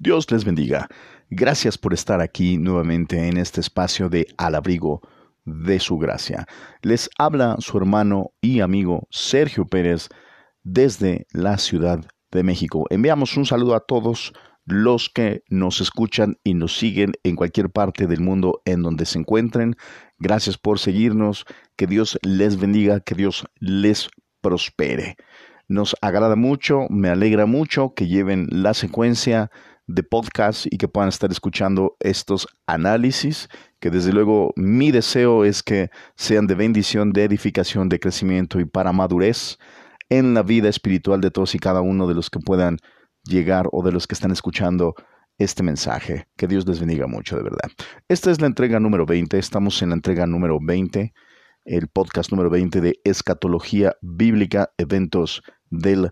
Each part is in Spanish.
Dios les bendiga. Gracias por estar aquí nuevamente en este espacio de Al abrigo de su gracia. Les habla su hermano y amigo Sergio Pérez desde la Ciudad de México. Enviamos un saludo a todos los que nos escuchan y nos siguen en cualquier parte del mundo en donde se encuentren. Gracias por seguirnos. Que Dios les bendiga, que Dios les prospere. Nos agrada mucho, me alegra mucho que lleven la secuencia de podcast y que puedan estar escuchando estos análisis, que desde luego mi deseo es que sean de bendición, de edificación, de crecimiento y para madurez en la vida espiritual de todos y cada uno de los que puedan llegar o de los que están escuchando este mensaje. Que Dios les bendiga mucho, de verdad. Esta es la entrega número 20, estamos en la entrega número 20, el podcast número 20 de Escatología Bíblica, Eventos del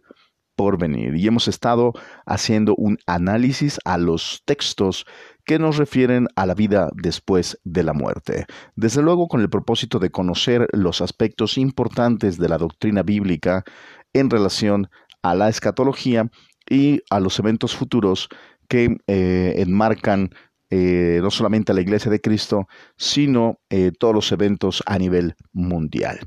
Porvenir. Y hemos estado haciendo un análisis a los textos que nos refieren a la vida después de la muerte. Desde luego con el propósito de conocer los aspectos importantes de la doctrina bíblica en relación a la escatología y a los eventos futuros que eh, enmarcan eh, no solamente a la Iglesia de Cristo, sino eh, todos los eventos a nivel mundial.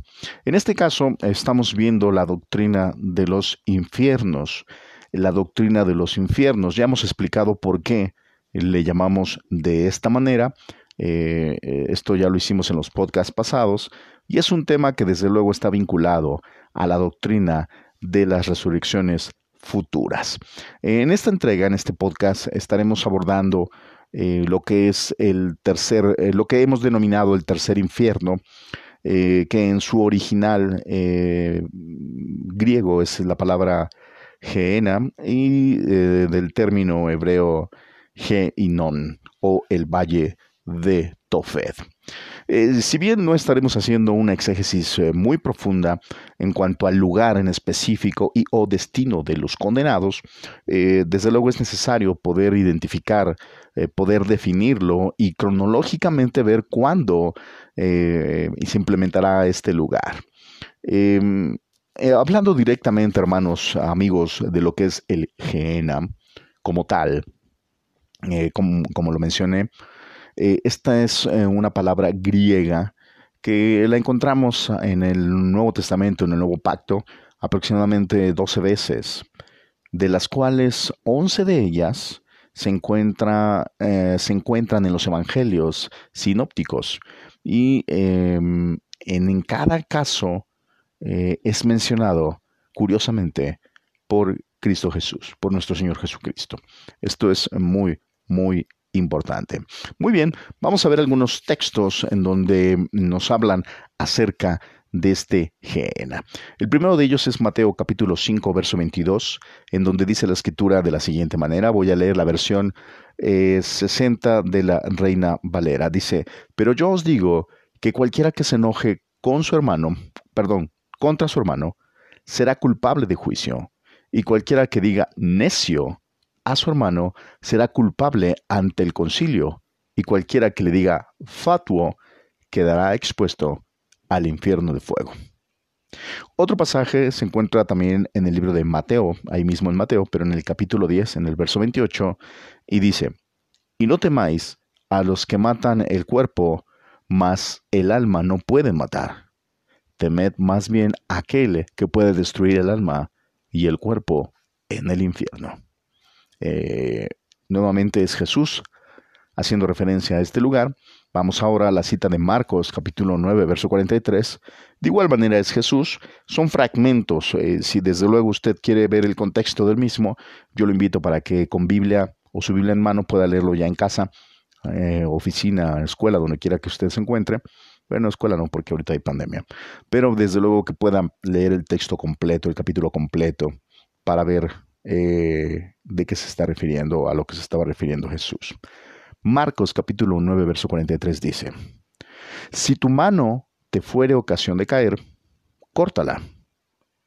En este caso, estamos viendo la doctrina de los infiernos. La doctrina de los infiernos. Ya hemos explicado por qué le llamamos de esta manera. esto ya lo hicimos en los podcasts pasados y es un tema que desde luego está vinculado a la doctrina de las resurrecciones futuras. En esta entrega, en este podcast, estaremos abordando eh, lo que es el tercer, eh, lo que hemos denominado el tercer infierno, eh, que en su original griego es la palabra geena y del término hebreo Geinon o el valle de Tofet. Eh, si bien no estaremos haciendo una exégesis eh, muy profunda en cuanto al lugar en específico y o destino de los condenados, eh, desde luego es necesario poder identificar, poder definirlo y cronológicamente ver cuándo se implementará este lugar. Em, hablando directamente, hermanos, amigos, de lo que es el Gehenna como tal, como lo mencioné, eh, esta es eh, una palabra griega que la encontramos en el Nuevo Testamento, en el Nuevo Pacto, aproximadamente 12 veces, de las cuales 11 de ellas eh, se encuentran en los evangelios sinópticos y em, en, cada caso es mencionado, curiosamente, por Cristo Jesús, por nuestro Señor Jesucristo. Esto es muy, muy importante. Muy bien, vamos a ver algunos textos en donde nos hablan acerca de este Gehenna. El primero de ellos es Mateo capítulo 5, verso 22, en donde dice la escritura de la siguiente manera. Voy a leer la versión 60 eh, de la Reina Valera. Dice, pero yo os digo que cualquiera que se enoje con su hermano, perdón, contra su hermano, será culpable de juicio, y cualquiera que diga necio a su hermano será culpable ante el concilio, y cualquiera que le diga fatuo quedará expuesto al infierno de fuego. Otro pasaje se encuentra también en el libro de Mateo, ahí mismo en Mateo, pero en el capítulo 10, en el verso 28, y dice, Y no temáis a los que matan el cuerpo, mas el alma no pueden matar. Temed más bien aquel que puede destruir el alma y el cuerpo en el infierno. Eh, nuevamente es Jesús haciendo referencia a este lugar. Vamos ahora a la cita de Marcos capítulo 9, verso 43. De igual manera es Jesús. Son fragmentos. Eh, si desde luego usted quiere ver el contexto del mismo, yo lo invito para que con Biblia o su Biblia en mano pueda leerlo ya en casa, eh, oficina, escuela, donde quiera que usted se encuentre. Bueno, escuela no, porque ahorita hay pandemia. Pero desde luego que pueda leer el texto completo, el capítulo completo, para ver eh, de qué se está refiriendo, a lo que se estaba refiriendo Jesús. Marcos capítulo 9, verso 43 dice, Si tu mano te fuere ocasión de caer, córtala.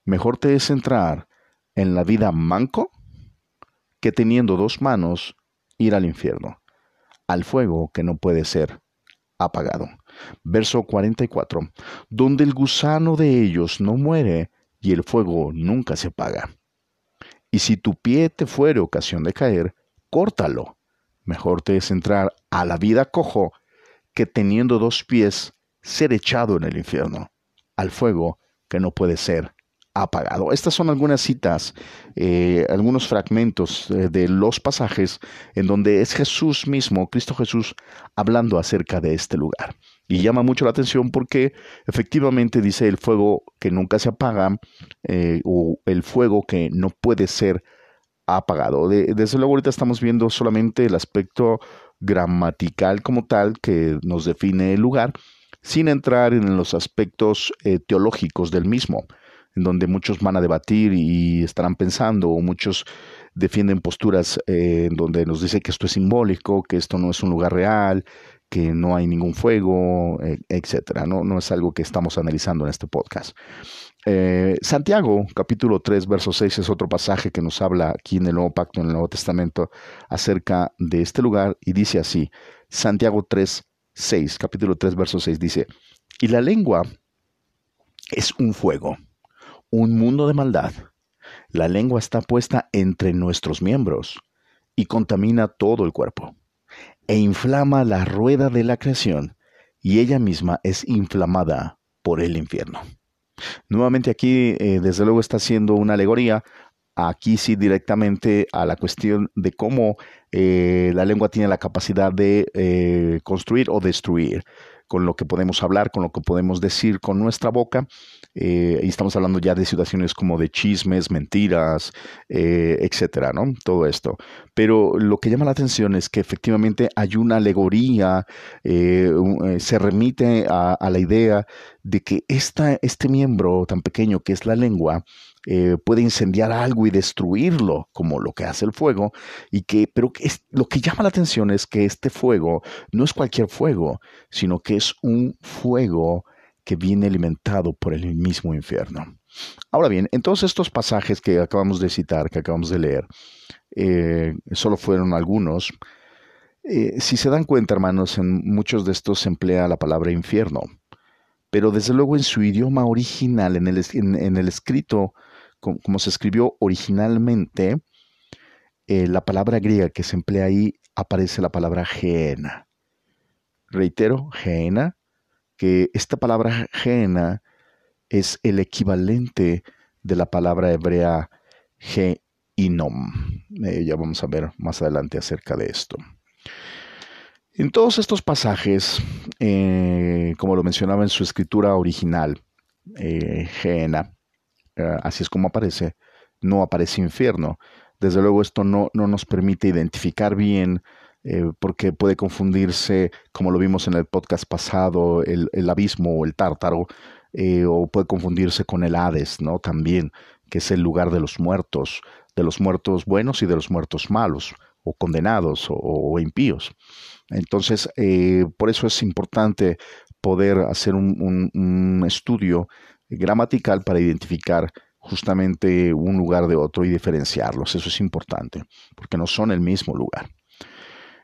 Mejor te es entrar en la vida manco que teniendo dos manos ir al infierno, al fuego que no puede ser apagado. Verso 44, donde el gusano de ellos no muere y el fuego nunca se apaga. Y si tu pie te fuere ocasión de caer, córtalo. Mejor te es entrar a la vida cojo que teniendo dos pies ser echado en el infierno, al fuego que no puede ser apagado. Estas son algunas citas, eh, algunos fragmentos eh, de los pasajes en donde es Jesús mismo, Cristo Jesús, hablando acerca de este lugar. Y llama mucho la atención porque efectivamente dice el fuego que nunca se apaga eh, o el fuego que no puede ser apagado. desde luego ahorita estamos viendo solamente el aspecto gramatical como tal que nos define el lugar, sin entrar en los aspectos teológicos del mismo en donde muchos van a debatir y estarán pensando, o muchos defienden posturas eh, en donde nos dice que esto es simbólico, que esto no es un lugar real, que no hay ningún fuego, e, etcétera. No, no es algo que estamos analizando en este podcast. Eh, Santiago, capítulo 3, verso 6, es otro pasaje que nos habla aquí en el Nuevo Pacto, en el Nuevo Testamento, acerca de este lugar, y dice así, Santiago 3, 6, capítulo 3, verso 6, dice, y la lengua es un fuego un mundo de maldad. La lengua está puesta entre nuestros miembros y contamina todo el cuerpo, e inflama la rueda de la creación, y ella misma es inflamada por el infierno. Nuevamente aquí, eh, desde luego, está haciendo una alegoría, aquí sí directamente a la cuestión de cómo eh, la lengua tiene la capacidad de eh, construir o destruir con lo que podemos hablar, con lo que podemos decir con nuestra boca. Eh, y estamos hablando ya de situaciones como de chismes, mentiras, eh, etcétera, ¿no? Todo esto. Pero lo que llama la atención es que efectivamente hay una alegoría, eh, se remite a, a, la idea de que esta, este miembro tan pequeño que es la lengua, eh, puede incendiar algo y destruirlo, como lo que hace el fuego, y que, pero es, lo que llama la atención es que este fuego no es cualquier fuego, sino que es un fuego que viene alimentado por el mismo infierno. Ahora bien, en todos estos pasajes que acabamos de citar, que acabamos de leer, eh, solo fueron algunos. Eh, si se dan cuenta, hermanos, en muchos de estos se emplea la palabra infierno, pero desde luego en su idioma original, en el, en el escrito como, se escribió originalmente, eh, la palabra griega que se emplea ahí aparece la palabra geena. Reitero, geena, que esta palabra geena es el equivalente de la palabra hebrea geinom. Eh, ya vamos a ver más adelante acerca de esto. En todos estos pasajes, eh, como lo mencionaba en su escritura original, eh, así es como aparece, no aparece infierno. Desde luego esto no, no nos permite identificar bien eh, porque puede confundirse, como lo vimos en el podcast pasado, el, abismo o el tártaro, eh, o puede confundirse con el Hades, ¿no? También, que es el lugar de los muertos, de los muertos buenos y de los muertos malos, o condenados o, impíos. Entonces, por eso es importante poder hacer un estudio gramatical para identificar justamente un lugar de otro y diferenciarlos. Eso es importante, porque no son el mismo lugar.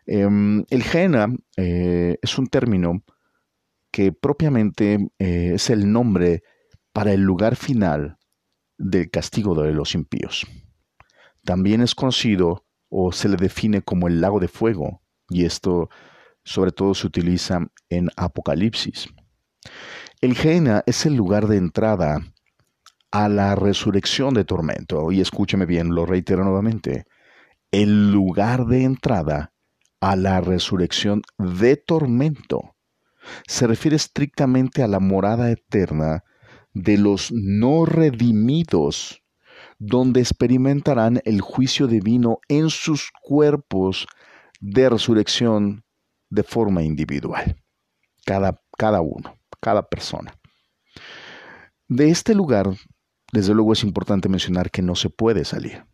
Em, el gena eh, es un término que propiamente eh, es el nombre para el lugar final del castigo de los impíos. También es conocido o se le define como el lago de fuego, y esto sobre todo se utiliza en Apocalipsis. El Gehenna es el lugar de entrada a la resurrección de tormento. Y escúcheme bien, lo reitero nuevamente. El lugar de entrada a la resurrección de tormento se refiere estrictamente a la morada eterna de los no redimidos, donde experimentarán el juicio divino en sus cuerpos de resurrección de forma individual, cada, cada uno cada persona. De este lugar, desde luego es importante mencionar que no se puede salir.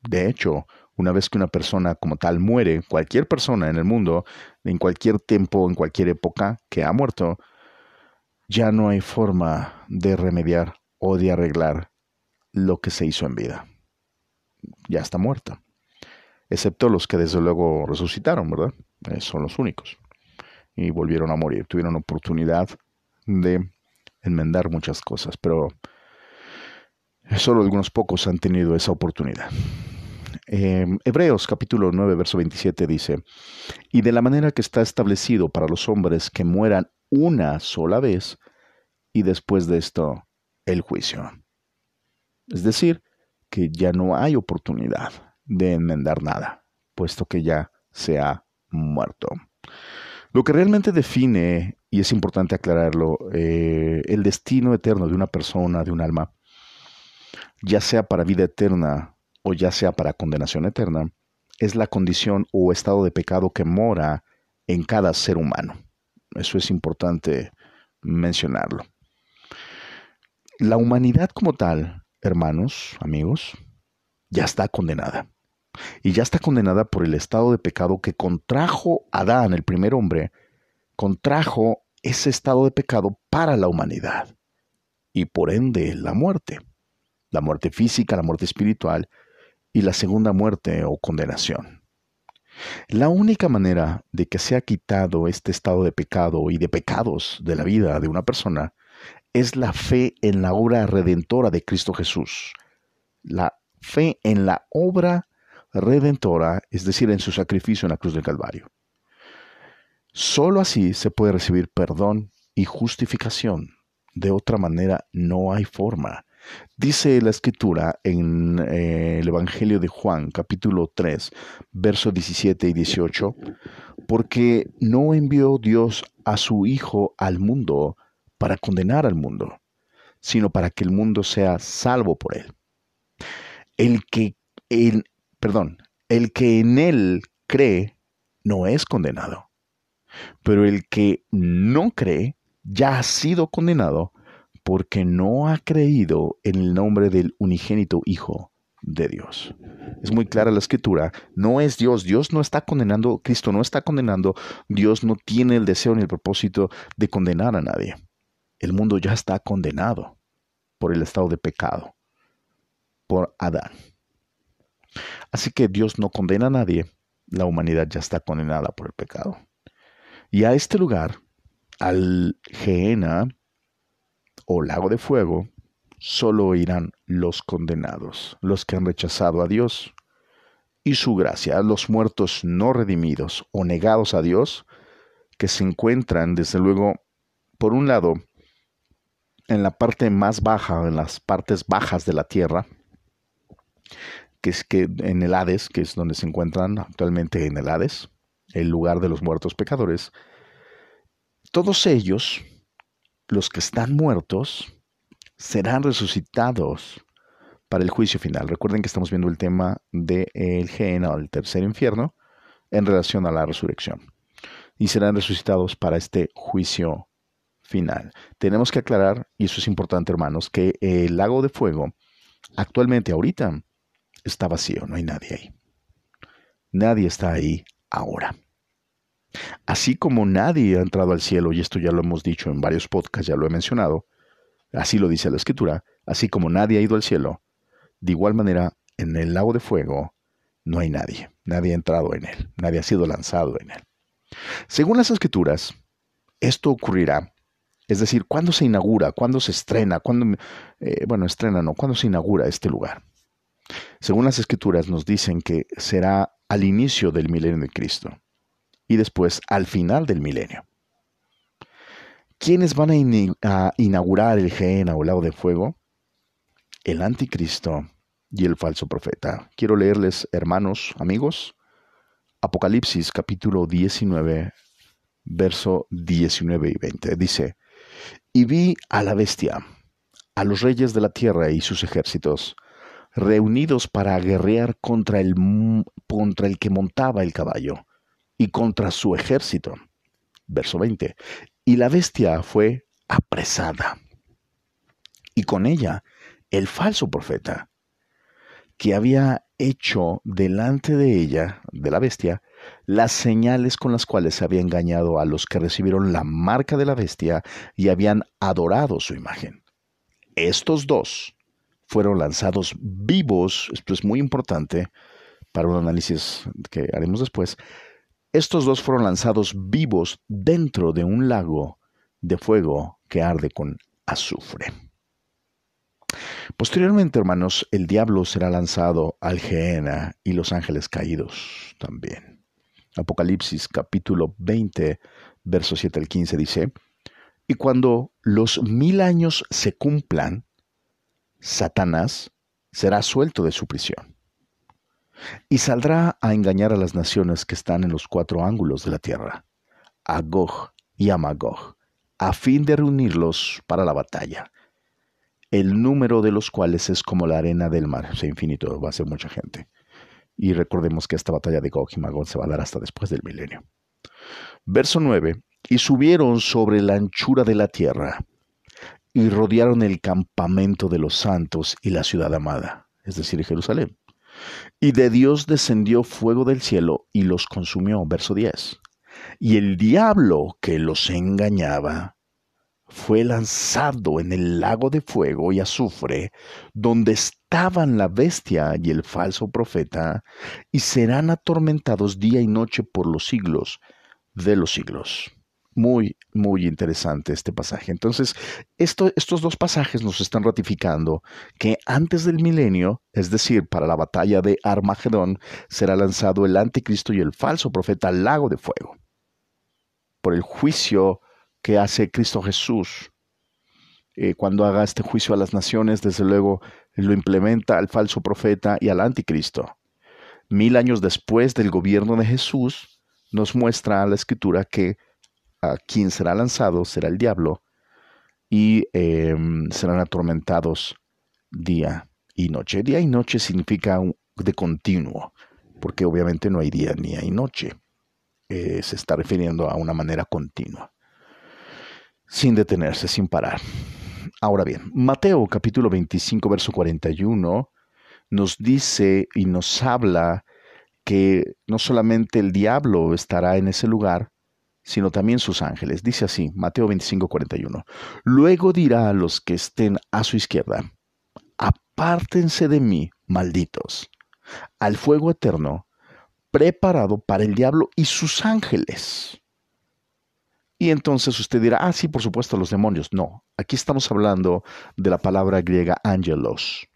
De hecho, una vez que una persona como tal muere, cualquier persona en el mundo, en cualquier tiempo, en cualquier época que ha muerto, ya no hay forma de remediar o de arreglar lo que se hizo en vida. Ya está muerta. Excepto los que desde luego resucitaron, ¿verdad? Eh, son los únicos. Y volvieron a morir. Tuvieron oportunidad de enmendar muchas cosas, pero solo algunos pocos han tenido esa oportunidad. Em, Hebreos capítulo 9, verso 27 dice, y de la manera que está establecido para los hombres que mueran una sola vez, y después de esto el juicio. Es decir, que ya no hay oportunidad de enmendar nada, puesto que ya se ha muerto. Lo que realmente define, y es importante aclararlo, eh, el destino eterno de una persona, de un alma, ya sea para vida eterna o ya sea para condenación eterna, es la condición o estado de pecado que mora en cada ser humano. Eso es importante mencionarlo. La humanidad como tal, hermanos, amigos, ya está condenada. Y ya está condenada por el estado de pecado que contrajo Adán, el primer hombre, contrajo ese estado de pecado para la humanidad. Y por ende la muerte. La muerte física, la muerte espiritual y la segunda muerte o condenación. La única manera de que sea quitado este estado de pecado y de pecados de la vida de una persona es la fe en la obra redentora de Cristo Jesús. La fe en la obra redentora, es decir, en su sacrificio en la cruz del Calvario. Solo así se puede recibir perdón y justificación. De otra manera no hay forma. Dice la escritura en eh, el Evangelio de Juan, capítulo 3, versos 17 y 18, porque no envió Dios a su Hijo al mundo para condenar al mundo, sino para que el mundo sea salvo por él. El que, el, perdón, el que en él cree no es condenado, pero el que no cree ya ha sido condenado porque no ha creído en el nombre del unigénito Hijo de Dios. Es muy clara la escritura, no es Dios, Dios no está condenando, Cristo no está condenando, Dios no tiene el deseo ni el propósito de condenar a nadie. El mundo ya está condenado por el estado de pecado, por Adán. Así que Dios no condena a nadie, la humanidad ya está condenada por el pecado. Y a este lugar, al Geena, o lago de fuego, solo irán los condenados, los que han rechazado a Dios y su gracia, los muertos no redimidos o negados a Dios, que se encuentran, desde luego, por un lado, en la parte más baja, en las partes bajas de la tierra, que es que en el Hades, que es donde se encuentran actualmente en el Hades, el lugar de los muertos pecadores, todos ellos los que están muertos serán resucitados para el juicio final. Recuerden que estamos viendo el tema del de o el tercer infierno, en relación a la resurrección. Y serán resucitados para este juicio final. Tenemos que aclarar, y eso es importante hermanos, que el lago de fuego actualmente, ahorita, está vacío, no hay nadie ahí. Nadie está ahí ahora. Así como nadie ha entrado al cielo, y esto ya lo hemos dicho en varios podcasts, ya lo he mencionado, así lo dice la escritura, así como nadie ha ido al cielo, de igual manera en el lago de fuego no hay nadie, nadie ha entrado en él, nadie ha sido lanzado en él. Según las escrituras, esto ocurrirá, es decir, ¿cuándo se inaugura? ¿Cuándo se estrena? ¿Cuándo, eh, bueno, estrena no, ¿cuándo se inaugura este lugar? Según las escrituras nos dicen que será al inicio del milenio de Cristo y después al final del milenio. ¿Quiénes van a, inaugurar el Gehenna o lago de fuego? El anticristo y el falso profeta. Quiero leerles, hermanos, amigos, Apocalipsis capítulo 19, verso 19 y 20. Dice, y vi a la bestia, a los reyes de la tierra y sus ejércitos, reunidos para guerrear contra el, contra el que montaba el caballo y contra su ejército. Verso 20. Y la bestia fue apresada. Y con ella el falso profeta, que había hecho delante de ella, de la bestia, las señales con las cuales había engañado a los que recibieron la marca de la bestia y habían adorado su imagen. Estos dos fueron lanzados vivos, esto es muy importante para un análisis que haremos después, estos dos fueron lanzados vivos dentro de un lago de fuego que arde con azufre. Posteriormente, hermanos, el diablo será lanzado al Gehenna y los ángeles caídos también. Apocalipsis capítulo 20, verso 7 al 15 dice, y cuando los mil años se cumplan, Satanás será suelto de su prisión y saldrá a engañar a las naciones que están en los cuatro ángulos de la tierra, a Gog y a Magog, a fin de reunirlos para la batalla, el número de los cuales es como la arena del mar, o sea, infinito, va a ser mucha gente. Y recordemos que esta batalla de Gog y Magog se va a dar hasta después del milenio. Verso 9. Y subieron sobre la anchura de la tierra y rodearon el campamento de los santos y la ciudad amada, es decir, Jerusalén. Y de Dios descendió fuego del cielo y los consumió. Verso 10. Y el diablo que los engañaba fue lanzado en el lago de fuego y azufre, donde estaban la bestia y el falso profeta, y serán atormentados día y noche por los siglos de los siglos. Muy, muy interesante este pasaje. Entonces, estos dos pasajes nos están ratificando que antes del milenio, es decir, para la batalla de Armagedón, será lanzado el anticristo y el falso profeta al lago de fuego. Por el juicio que hace Cristo Jesús. Eh, cuando haga este juicio a las naciones, desde luego lo implementa al falso profeta y al anticristo. Mil años después del gobierno de Jesús, nos muestra la escritura que a quien será lanzado será el diablo y em, serán atormentados día y noche. Día y noche significa de continuo, porque obviamente no hay día ni hay noche. Eh, se está refiriendo a una manera continua sin detenerse, sin parar. Ahora bien, Mateo capítulo 25, verso 41 nos dice y nos habla que no solamente el diablo estará en ese lugar, sino también sus ángeles. Dice así, Mateo 25, 41. Luego dirá a los que estén a su izquierda, apártense de mí, malditos, al fuego eterno, preparado para el diablo y sus ángeles. Y entonces usted dirá, ah, sí, por supuesto, los demonios. No, aquí estamos hablando de la palabra griega angelos.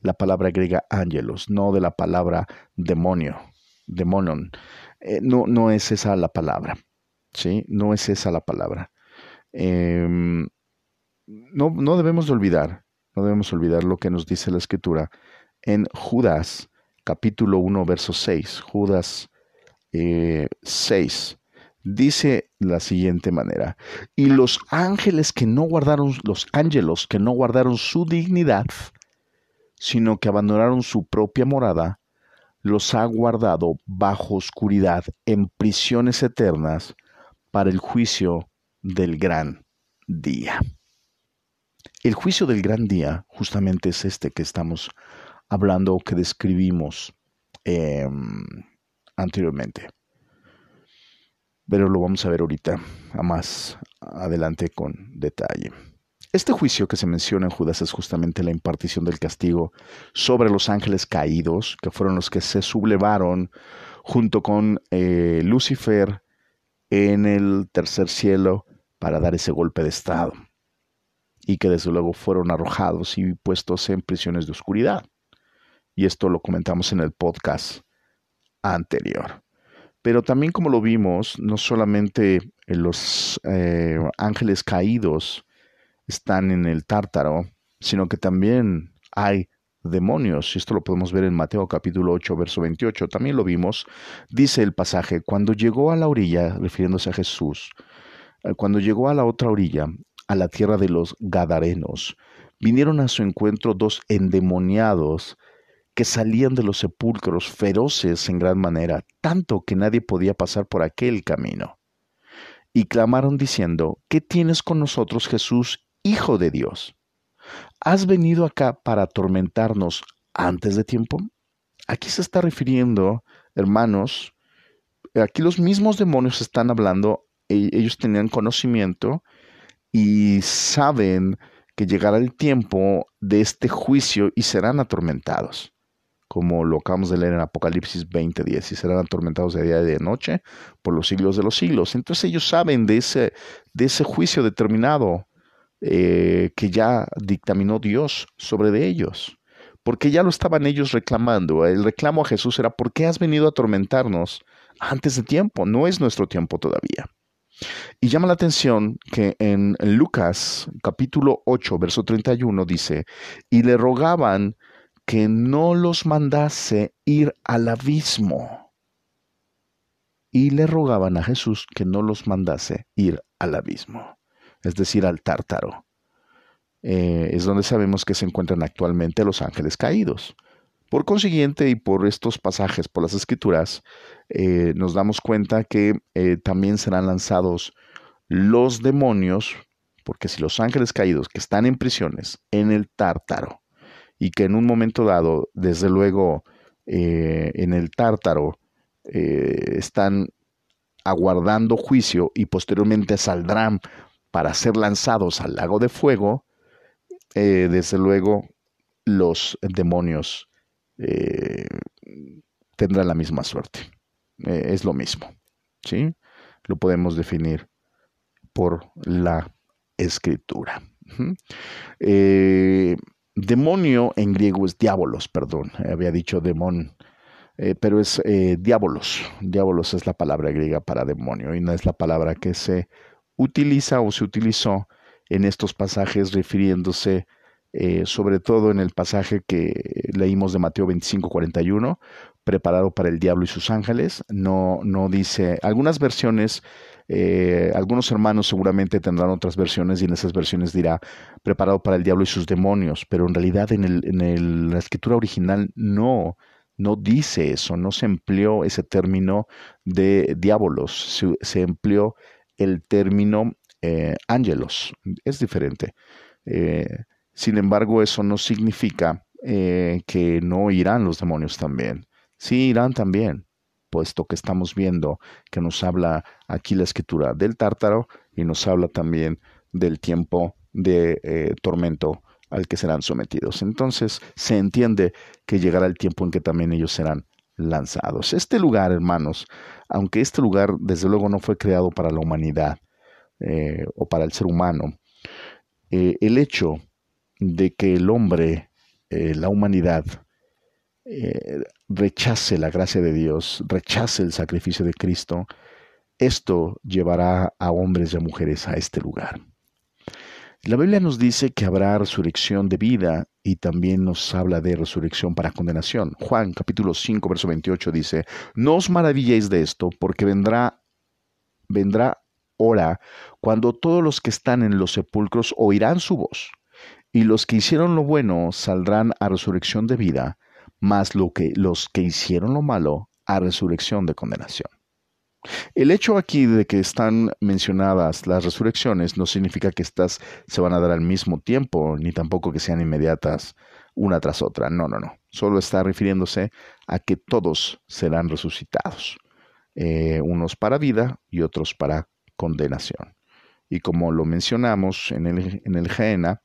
La palabra griega angelos, no de la palabra demonio, demonon. Eh, no, no es esa la palabra. ¿Sí? No es esa la palabra. Em, no, no debemos de olvidar, no debemos olvidar lo que nos dice la escritura en Judas, capítulo 1, verso 6. Judas 6 dice la siguiente manera, y los ángeles que no guardaron, los ángelos que no guardaron su dignidad, sino que abandonaron su propia morada, los ha guardado bajo oscuridad en prisiones eternas para el juicio del gran día. El juicio del gran día justamente es este que estamos hablando o que describimos em, anteriormente pero lo vamos a ver ahorita, a más adelante con detalle. Este juicio que se menciona en Judas es justamente la impartición del castigo sobre los ángeles caídos, que fueron los que se sublevaron junto con eh, Lucifer en el tercer cielo para dar ese golpe de estado, y que desde luego fueron arrojados y puestos en prisiones de oscuridad. Y esto lo comentamos en el podcast anterior. Pero también como lo vimos, no solamente los eh, ángeles caídos están en el tártaro, sino que también hay demonios. Y esto lo podemos ver en Mateo capítulo 8, verso 28. También lo vimos. Dice el pasaje, cuando llegó a la orilla, refiriéndose a Jesús, eh, cuando llegó a la otra orilla, a la tierra de los Gadarenos, vinieron a su encuentro dos endemoniados que salían de los sepulcros feroces en gran manera, tanto que nadie podía pasar por aquel camino. Y clamaron diciendo, ¿qué tienes con nosotros, Jesús, Hijo de Dios? ¿Has venido acá para atormentarnos antes de tiempo? Aquí se está refiriendo, hermanos, aquí los mismos demonios están hablando, e-, ellos tenían conocimiento y saben que llegará el tiempo de este juicio y serán atormentados como lo acabamos de leer en Apocalipsis 20:10, y serán atormentados de día y de noche por los siglos de los siglos. Entonces ellos saben de ese, de ese juicio determinado eh, que ya dictaminó Dios sobre de ellos, porque ya lo estaban ellos reclamando. El reclamo a Jesús era, ¿por qué has venido a atormentarnos antes de tiempo? No es nuestro tiempo todavía. Y llama la atención que en Lucas capítulo 8, verso 31 dice, y le rogaban que no los mandase ir al abismo. Y le rogaban a Jesús que no los mandase ir al abismo, es decir, al tártaro. Eh, es donde sabemos que se encuentran actualmente los ángeles caídos. Por consiguiente, y por estos pasajes, por las escrituras, eh, nos damos cuenta que eh, también serán lanzados los demonios, porque si los ángeles caídos que están en prisiones en el tártaro, y que en un momento dado, desde luego, en el tártaro están aguardando juicio y posteriormente saldrán para ser lanzados al lago de fuego, eh, desde luego los demonios tendrán la misma suerte. es lo mismo. ¿sí? Lo podemos definir por la escritura. Demonio en griego es diabolos, perdón, había dicho demon, eh, pero es eh, diabolos. Diabolos es la palabra griega para demonio y no es la palabra que se utiliza o se utilizó en estos pasajes refiriéndose eh, sobre todo en el pasaje que leímos de Mateo 25, 41, preparado para el diablo y sus ángeles. No, no dice, algunas versiones eh, algunos hermanos seguramente tendrán otras versiones y en esas versiones dirá preparado para el diablo y sus demonios, pero en realidad en, el, en la escritura original no, no dice eso, no se empleó ese término de diabolos, se, empleó el término eh, ángelos, es diferente. Eh, sin embargo, eso no significa que no irán los demonios también. Sí, irán también, puesto que estamos viendo que nos habla aquí la escritura del tártaro y nos habla también del tiempo de eh, tormento al que serán sometidos. Entonces se entiende que llegará el tiempo en que también ellos serán lanzados. Este lugar, hermanos, aunque este lugar desde luego no fue creado para la humanidad eh, o para el ser humano, eh, el hecho de que el hombre, la humanidad, eh, rechace la gracia de Dios, rechace el sacrificio de Cristo, esto llevará a hombres y a mujeres a este lugar. La Biblia nos dice que habrá resurrección de vida y también nos habla de resurrección para condenación. Juan capítulo 5 verso 28 dice, no os maravilléis de esto porque vendrá, vendrá hora cuando todos los que están en los sepulcros oirán su voz y los que hicieron lo bueno saldrán a resurrección de vida más lo que, los que hicieron lo malo a resurrección de condenación. El hecho aquí de que están mencionadas las resurrecciones no significa que éstas se van a dar al mismo tiempo, ni tampoco que sean inmediatas una tras otra. No, no, no. Solo está refiriéndose a que todos serán resucitados, eh, unos para vida y otros para condenación. Y como lo mencionamos en el, en el Geena,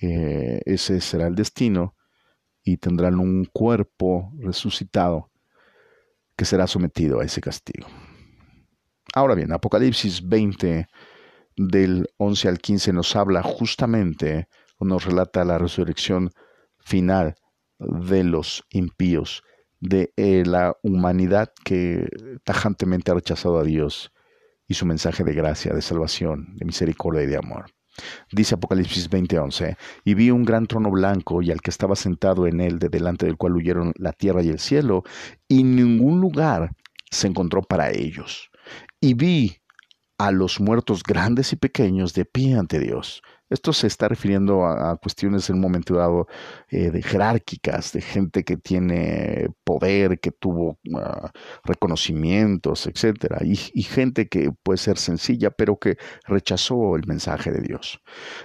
eh, ese será el destino y tendrán un cuerpo resucitado que será sometido a ese castigo. Ahora bien, Apocalipsis 20 del 11 al 15 nos habla justamente nos relata la resurrección final de los impíos, de eh, la humanidad que tajantemente ha rechazado a Dios y su mensaje de gracia, de salvación, de misericordia y de amor. Dice Apocalipsis 20:11, y vi un gran trono blanco y al que estaba sentado en él, de delante del cual huyeron la tierra y el cielo, y ningún lugar se encontró para ellos. Y vi a los muertos grandes y pequeños de pie ante Dios, esto se está refiriendo a, cuestiones en un momento dado eh, de jerárquicas, de gente que tiene poder, que tuvo ah, reconocimientos, etcétera, y, y, gente que puede ser sencilla, pero que rechazó el mensaje de Dios.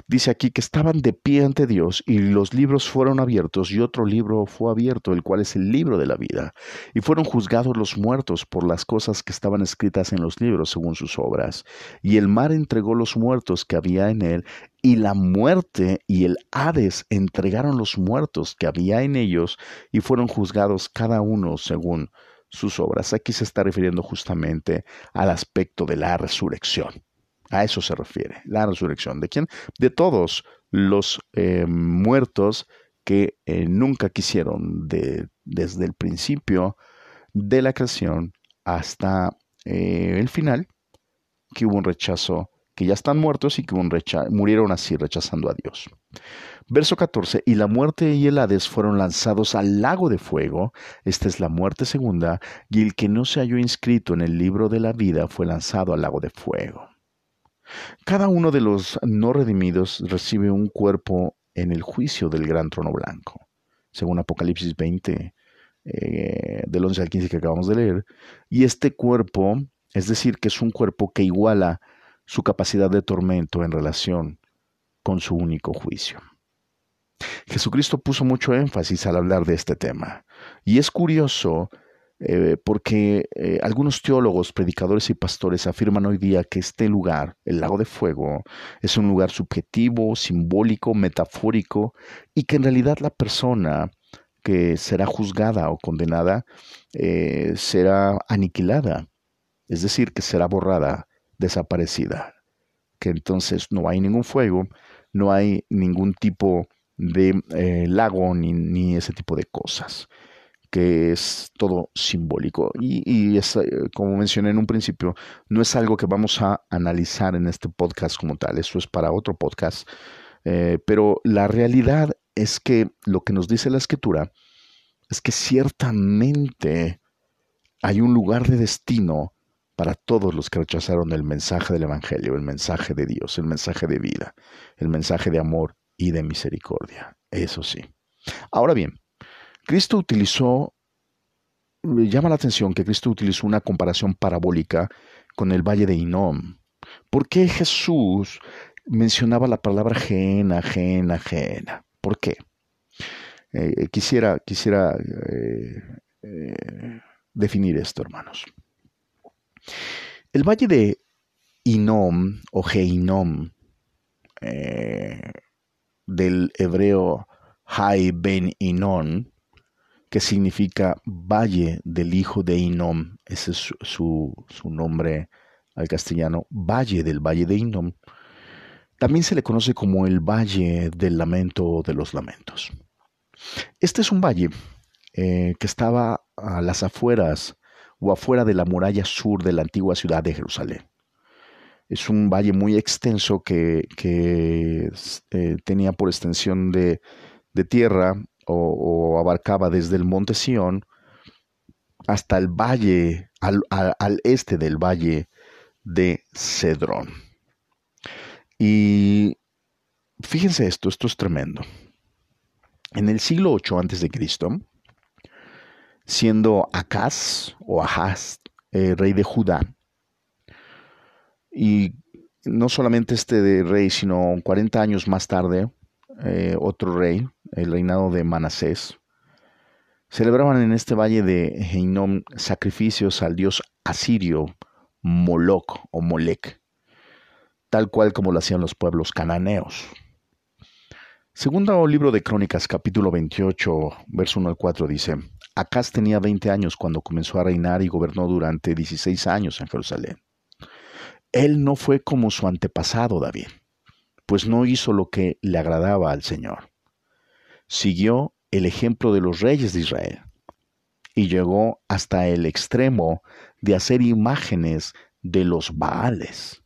Dice aquí que estaban de pie ante Dios y los libros fueron abiertos y otro libro fue abierto, el cual es el libro de la vida, y fueron juzgados los muertos por las cosas que estaban escritas en los libros según sus obras, y el mar entregó los muertos que había en él y la muerte y el Hades entregaron los muertos que había en ellos y fueron juzgados cada uno según sus obras. Aquí se está refiriendo justamente al aspecto de la resurrección. A eso se refiere, la resurrección. ¿De quién? De todos los eh, muertos que eh, nunca quisieron de, desde el principio de la creación hasta eh, el final, que hubo un rechazo, que ya están muertos y que murieron así rechazando a Dios. Verso 14, y la muerte y el Hades fueron lanzados al lago de fuego, esta es la muerte segunda, y el que no se halló inscrito en el libro de la vida fue lanzado al lago de fuego. Cada uno de los no redimidos recibe un cuerpo en el juicio del gran trono blanco, según Apocalipsis 20, eh, del 11 al 15 que acabamos de leer, y este cuerpo, es decir, que es un cuerpo que iguala su capacidad de tormento en relación con su único juicio. Jesucristo puso mucho énfasis al hablar de este tema, y es curioso eh, porque eh, algunos teólogos, predicadores y pastores afirman hoy día que este lugar, el lago de fuego, es un lugar subjetivo, simbólico, metafórico, y que en realidad la persona que será juzgada o condenada eh, será aniquilada, es decir, que será borrada, desaparecida, que entonces no hay ningún fuego, no hay ningún tipo de lago ni, ni ese tipo de cosas que es todo simbólico. Y, es, eh, como mencioné en un principio, no es algo que vamos a analizar en este podcast como tal, eso es para otro podcast. Eh, pero la realidad es que lo que nos dice la escritura es que ciertamente hay un lugar de destino para todos los que rechazaron el mensaje del Evangelio, el mensaje de Dios, el mensaje de vida, el mensaje de amor y de misericordia. Eso sí. Ahora bien, Cristo utilizó, llama la atención que Cristo utilizó una comparación parabólica con el valle de Inom. ¿Por qué Jesús mencionaba la palabra ajena, ajena, ajena? ¿Por qué? Eh, quisiera quisiera eh, eh, definir esto, hermanos. El valle de Inom o Geinom, del hebreo Hai Ben Inon, que significa Valle del Hijo de Inom. Ese es su, nombre al castellano, Valle del Valle de Inom. También se le conoce como el Valle del Lamento de los Lamentos. Este es un valle eh, que estaba a las afueras o afuera de la muralla sur de la antigua ciudad de Jerusalén. Es un valle muy extenso que, eh, tenía por extensión de, de tierra o, abarcaba desde el monte Sión hasta el valle, al, este del valle de Cedrón. Y fíjense esto, esto es tremendo. En el siglo 8 antes de Cristo, siendo Acaz o Ahaz eh, rey de Judá, y no solamente este rey, sino 40 años más tarde, eh, otro rey, el reinado de Manasés, celebraban en este valle de Heinom sacrificios al dios asirio Moloch o Molec, tal cual como lo hacían los pueblos cananeos. Segundo libro de Crónicas, capítulo 28, verso 1 al 4 dice, Acaz tenía 20 años cuando comenzó a reinar y gobernó durante 16 años en Jerusalén. Él no fue como su antepasado David, pues no hizo lo que le agradaba al Señor siguió el ejemplo de los reyes de Israel y llegó hasta el extremo de hacer imágenes de los Baales,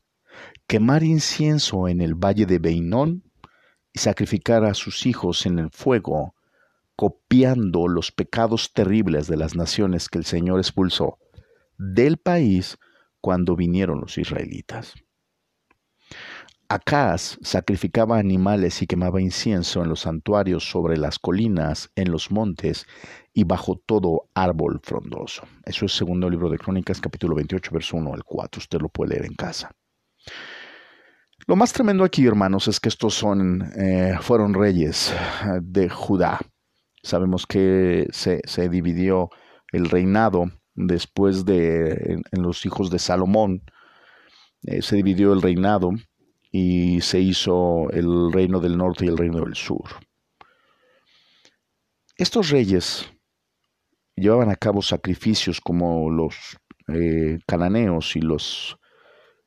quemar incienso en el valle de Beinón y sacrificar a sus hijos en el fuego, copiando los pecados terribles de las naciones que el Señor expulsó del país cuando vinieron los israelitas. Acaz sacrificaba animales y quemaba incienso en los santuarios sobre las colinas, en los montes y bajo todo árbol frondoso. Eso es segundo libro de Crónicas, capítulo 28, verso 1 al 4. Usted lo puede leer en casa. Lo más tremendo aquí, hermanos, es que estos son, eh, fueron reyes de Judá. Sabemos que se, dividió el reinado después de en, los hijos de Salomón. Eh, se dividió el reinado y se hizo el reino del norte y el reino del sur. Estos reyes llevaban a cabo sacrificios como los eh, cananeos y los,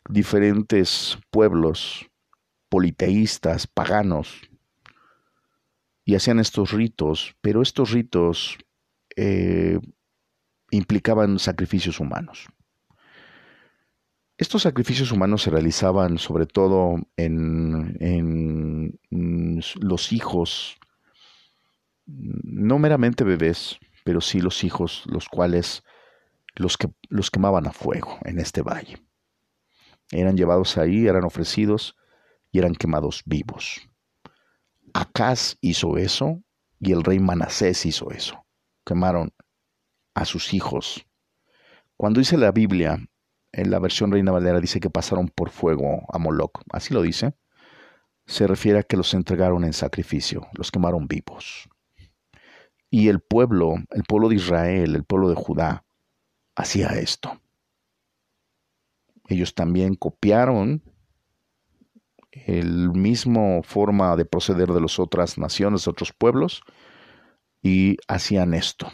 diferentes pueblos politeístas, paganos, y hacían estos ritos, pero estos ritos eh, implicaban sacrificios humanos. Estos sacrificios humanos se realizaban sobre todo en, en los hijos, no meramente bebés, pero sí los hijos, los cuales los, que, los quemaban a fuego en este valle. Eran llevados ahí, eran ofrecidos y eran quemados vivos. Acaz hizo eso y el rey Manasés hizo eso. Quemaron a sus hijos. Cuando dice la Biblia, en la versión Reina Valera dice que pasaron por fuego a Moloch, así lo dice, se refiere a que los entregaron en sacrificio, los quemaron vivos. Y el pueblo, el pueblo de Israel, el pueblo de Judá, hacía esto. Ellos también copiaron el mismo forma de proceder de las otras naciones, de otros pueblos, y hacían esto,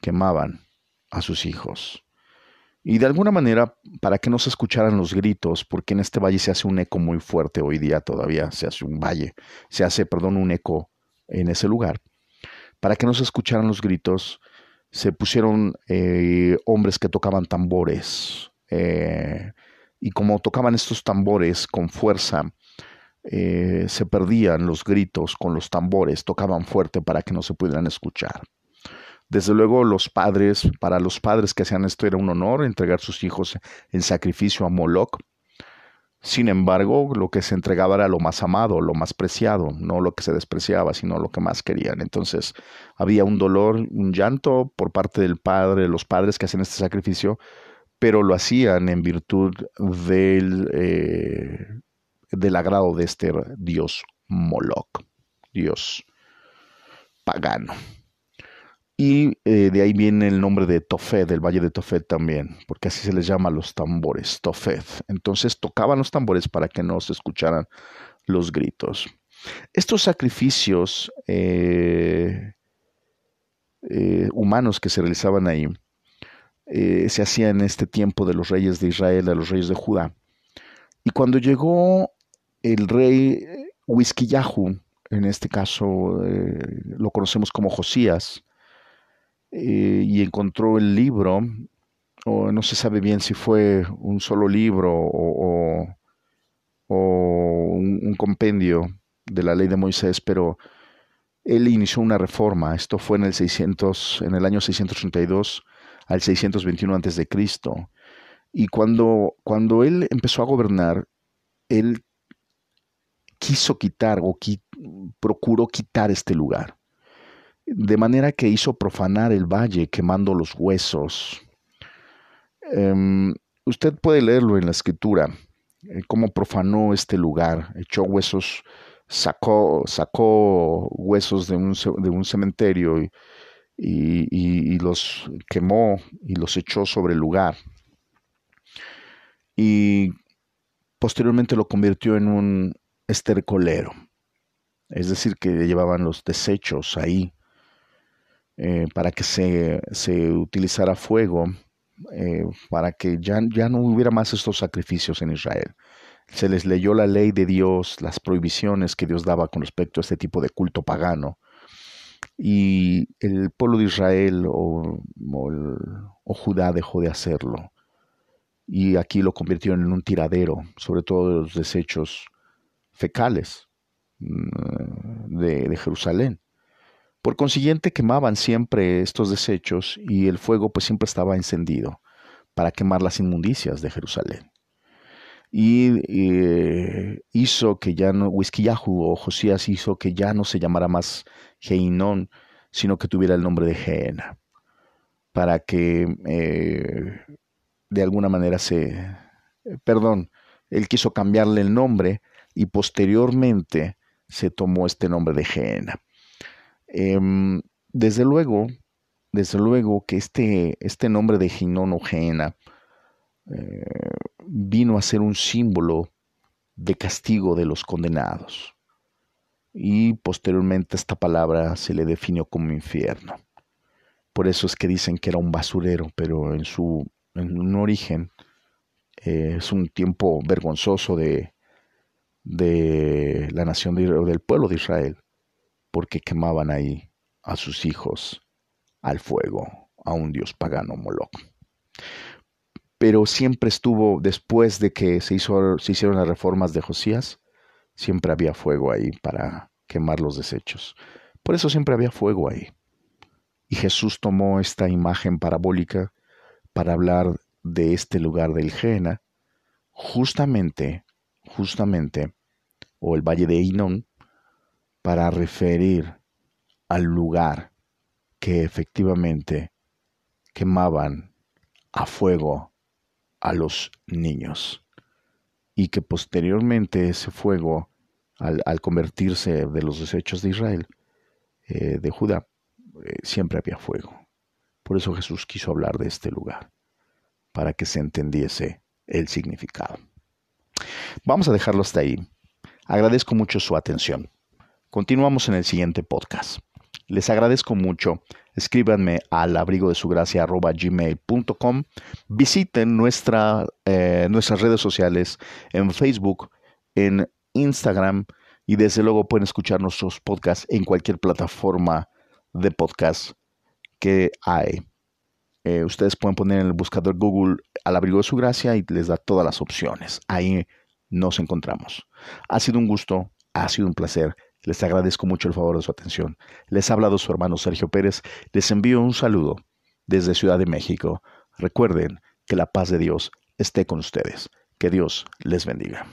quemaban a sus hijos. Y de alguna manera, para que no se escucharan los gritos, porque en este valle se hace un eco muy fuerte hoy día todavía, se hace un valle, se hace, perdón, un eco en ese lugar. Para que no se escucharan los gritos, se pusieron eh, hombres que tocaban tambores, eh, y como tocaban estos tambores con fuerza, eh, se perdían los gritos con los tambores, tocaban fuerte para que no se pudieran escuchar. Desde luego los padres, para los padres que hacían esto era un honor entregar sus hijos en sacrificio a Moloch. Sin embargo, lo que se entregaba era lo más amado, lo más preciado, no lo que se despreciaba, sino lo que más querían. Entonces había un dolor, un llanto por parte del padre, los padres que hacen este sacrificio, pero lo hacían en virtud del, eh, del agrado de este dios Moloch, dios pagano. Y eh, de ahí viene el nombre de Tofet, del valle de Tofet también, porque así se les llama a los tambores, Tofet. Entonces tocaban los tambores para que no se escucharan los gritos. Estos sacrificios eh, humanos que se realizaban ahí eh, se hacía en este tiempo de los reyes de Israel, de los reyes de Judá. Y cuando llegó el rey Huizquiyahu, en este caso eh, lo conocemos como Josías, eh, y encontró el libro, o no se sabe bien si fue un solo libro o, un, un, compendio de la ley de Moisés, pero él inició una reforma. Esto fue en el 600, en el año 632 al 621 a.C. Y cuando, cuando él empezó a gobernar, él quiso quitar o procuró quitar este lugar. De manera que hizo profanar el valle quemando los huesos. Em, usted puede leerlo en la escritura, eh, cómo profanó este lugar, echó huesos, sacó, sacó huesos de un, de un cementerio y, y, los quemó y los echó sobre el lugar. Y posteriormente lo convirtió en un estercolero, es decir, que llevaban los desechos ahí eh, para que se, se, utilizara fuego, eh, para que ya, ya no hubiera más estos sacrificios en Israel. Se les leyó la ley de Dios, las prohibiciones que Dios daba con respecto a este tipo de culto pagano y el pueblo de Israel o, Judá dejó de hacerlo. Y aquí lo convirtieron en un tiradero, sobre todo de los desechos fecales mm, de, de Jerusalén. Por consiguiente quemaban siempre estos desechos y el fuego pues siempre estaba encendido para quemar las inmundicias de Jerusalén y eh, hizo que ya no, Huizquiyahu o Josías hizo que ya no se llamara más Geinón, sino que tuviera el nombre de Geena, para que eh, de alguna manera se, eh, perdón, él quiso cambiarle el nombre y posteriormente se tomó este nombre de Geena. Em, desde luego, desde luego que este, este nombre de Geinón o Geena vino a ser un símbolo de castigo de los condenados. Y posteriormente esta palabra se le definió como infierno. Por eso es que dicen que era un basurero, pero en su en un origen Eh, es un tiempo vergonzoso de, de la nación de, del pueblo de Israel, porque quemaban ahí a sus hijos al fuego, a un dios pagano Moloch. Pero siempre estuvo, después de que se, hizo, se hicieron las reformas de Josías, siempre había fuego ahí para quemar los desechos. Por eso siempre había fuego ahí. Y Jesús tomó esta imagen parabólica para hablar de este lugar del Jena, justamente, justamente, o el valle de Inón, para referir al lugar que efectivamente quemaban a fuego a los niños y que posteriormente ese fuego, al, convertirse de los desechos de Israel, eh, de Judá, eh, siempre había fuego. Por eso Jesús quiso hablar de este lugar, para que se entendiese el significado. Vamos a dejarlo hasta ahí. Agradezco mucho su atención. Continuamos en el siguiente podcast. Les agradezco mucho. Escríbanme al abrigo de su gracia gmail.com. Visiten eh, nuestras redes sociales en Facebook, en Instagram y desde luego pueden escuchar nuestros podcasts en cualquier plataforma de podcast que hay. Eh, ustedes pueden poner en el buscador Google al abrigo de su gracia y les da todas las opciones. Ahí nos encontramos. Ha sido un gusto, ha sido un placer. Les agradezco mucho el favor de su atención. Les ha hablado su hermano Sergio Pérez. Les envío un saludo desde Ciudad de México. Recuerden que la paz de Dios esté con ustedes. Que Dios les bendiga.